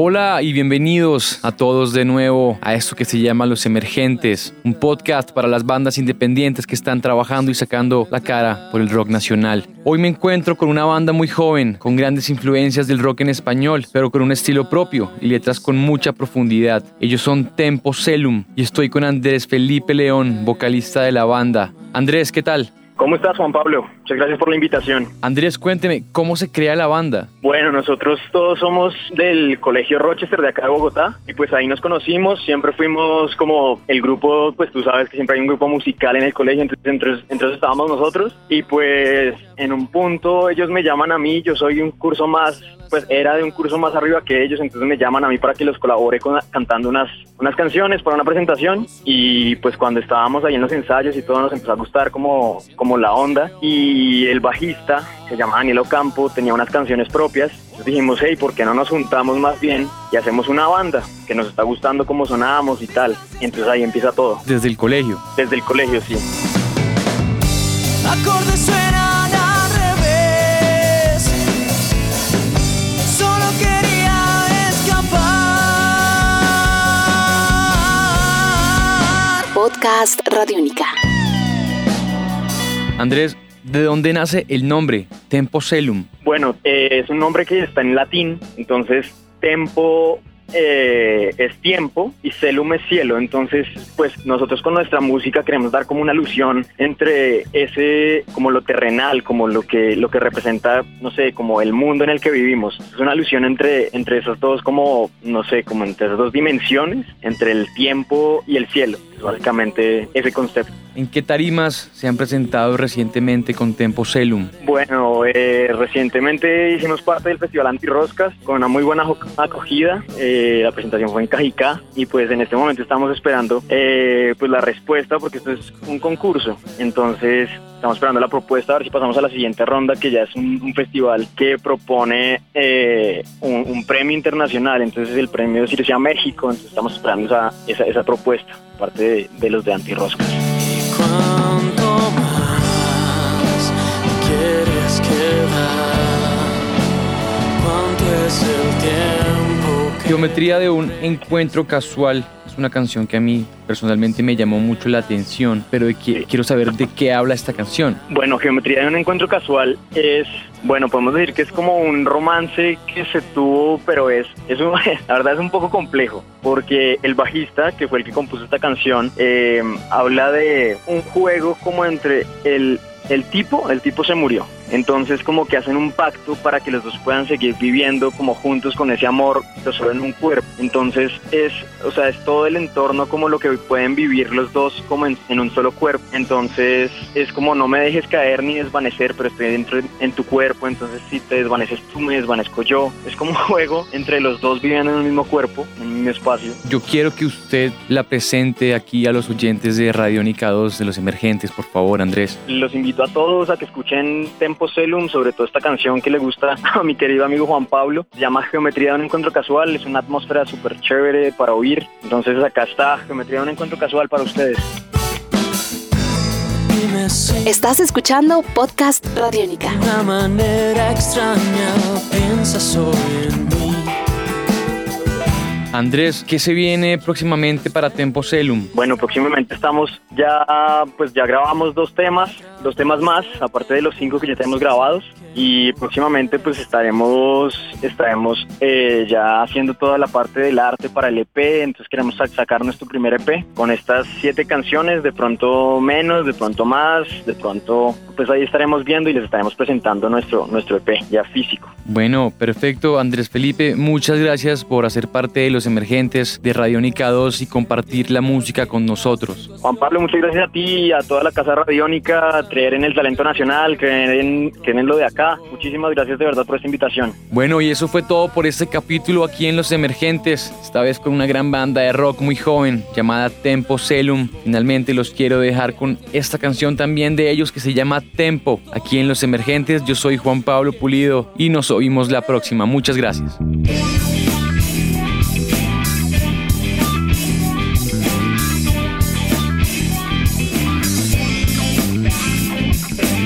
Hola y bienvenidos a todos de nuevo a esto que se llama Los Emergentes, un podcast para las bandas independientes que están trabajando y sacando la cara por el rock nacional. Hoy me encuentro con una banda muy joven, con grandes influencias del rock en español, pero con un estilo propio y letras con mucha profundidad. Ellos son Tempo Celum y estoy con Andrés Felipe León, vocalista de la banda. Andrés, ¿qué tal? ¿Cómo estás, Juan Pablo? Muchas gracias por la invitación. Andrés, cuénteme, ¿cómo se crea la banda? Bueno, nosotros todos somos del Colegio Rochester de acá de Bogotá y pues ahí nos conocimos, siempre fuimos como el grupo, pues tú sabes que siempre hay un grupo musical en el colegio, entonces, entonces estábamos nosotros y pues en un punto ellos me llaman a mí, yo soy un curso más pues era de un curso más arriba que ellos, entonces me llaman a mí para que los colabore con, cantando unas, unas canciones para una presentación y pues cuando estábamos ahí en los ensayos y todo nos empezó a gustar como, como la onda y el bajista, que se llama Daniel Ocampo, tenía unas canciones propias, entonces dijimos, hey, ¿por qué no nos juntamos más bien y hacemos una banda que nos está gustando cómo sonábamos y tal? Y entonces ahí empieza todo. Desde el colegio. Desde el colegio, sí. Acordes suenan al revés. Solo quería escapar. Podcast Radiónica. Andrés, ¿de dónde nace el nombre Tempo Celum? Bueno, eh, es un nombre que está en latín, entonces tempo eh, es tiempo y celum es cielo. Entonces, pues nosotros con nuestra música queremos dar como una alusión entre ese, como lo terrenal, como lo que, lo que representa, no sé, como el mundo en el que vivimos. Es una alusión entre, entre esos dos, como, no sé, como entre esas dos dimensiones, entre el tiempo y el cielo. Es básicamente ese concepto. ¿En qué tarimas se han presentado recientemente con Tempo Celum? Bueno, eh, recientemente hicimos parte del Festival Antirroscas con una muy buena acogida. Eh, la presentación fue en Cajicá y pues en este momento estamos esperando eh, pues la respuesta porque esto es un concurso. Entonces estamos esperando la propuesta a ver si pasamos a la siguiente ronda que ya es un, festival que propone eh, un, premio internacional. Entonces el premio es México. Entonces estamos esperando esa, esa, esa propuesta parte de, de los de Antirroscas. Geometría de un encuentro casual es una canción que a mí personalmente me llamó mucho la atención, pero quiero saber de qué habla esta canción. Bueno, Geometría de un encuentro casual es, bueno, podemos decir que es como un romance que se tuvo, pero es, es un- la verdad es un poco complejo, porque el bajista, que fue el que compuso esta canción, eh, habla de un juego como entre el, el tipo, el tipo se murió. Entonces como que hacen un pacto para que los dos puedan seguir viviendo como juntos con ese amor, pero solo en un cuerpo. Entonces es, o sea, es todo el entorno como lo que pueden vivir los dos como en, en un solo cuerpo. Entonces es como no me dejes caer ni desvanecer, pero estoy dentro de- en tu cuerpo. Entonces si te desvaneces tú, me desvanezco yo. Es como un juego entre los dos viviendo en un mismo cuerpo, en un mismo espacio. Yo quiero que usted la presente aquí a los oyentes de Radiónica 2 de los emergentes, por favor, Andrés. Los invito a todos a que escuchen Tempo Celum, sobre todo esta canción que le gusta a mi querido amigo Juan Pablo. Se llama Geometría de un encuentro casual, es una atmósfera súper chévere para oír. Entonces acá está Geometría de un encuentro casual para ustedes. Estás escuchando Podcast Radiónica. de una manera extraña piensas hoy en mí? Andrés, ¿qué se viene próximamente para Tempo Celum? Bueno, próximamente estamos ya, pues ya grabamos dos temas, dos temas más, aparte de los cinco que ya tenemos grabados. Y próximamente pues estaremos, estaremos eh, ya haciendo toda la parte del arte para el EP, entonces queremos sa- sacar nuestro primer EP con estas siete canciones, de pronto menos, de pronto más, de pronto pues ahí estaremos viendo y les estaremos presentando nuestro, nuestro EP ya físico. Bueno, perfecto. Andrés Felipe, muchas gracias por hacer parte de los emergentes de Radiónica 2 y compartir la música con nosotros. Juan Pablo, muchas gracias a ti y a toda la Casa Radiónica, creer en el talento nacional, creer en, creer en lo de acá. Muchísimas gracias de verdad por esta invitación. Bueno, y eso fue todo por este capítulo aquí en Los Emergentes, esta vez con una gran banda de rock muy joven llamada Tempo Celum. Finalmente los quiero dejar con esta canción también de ellos que se llama Tempo. Aquí en Los Emergentes, yo soy Juan Pablo Pulido y nos oímos la próxima. Muchas gracias.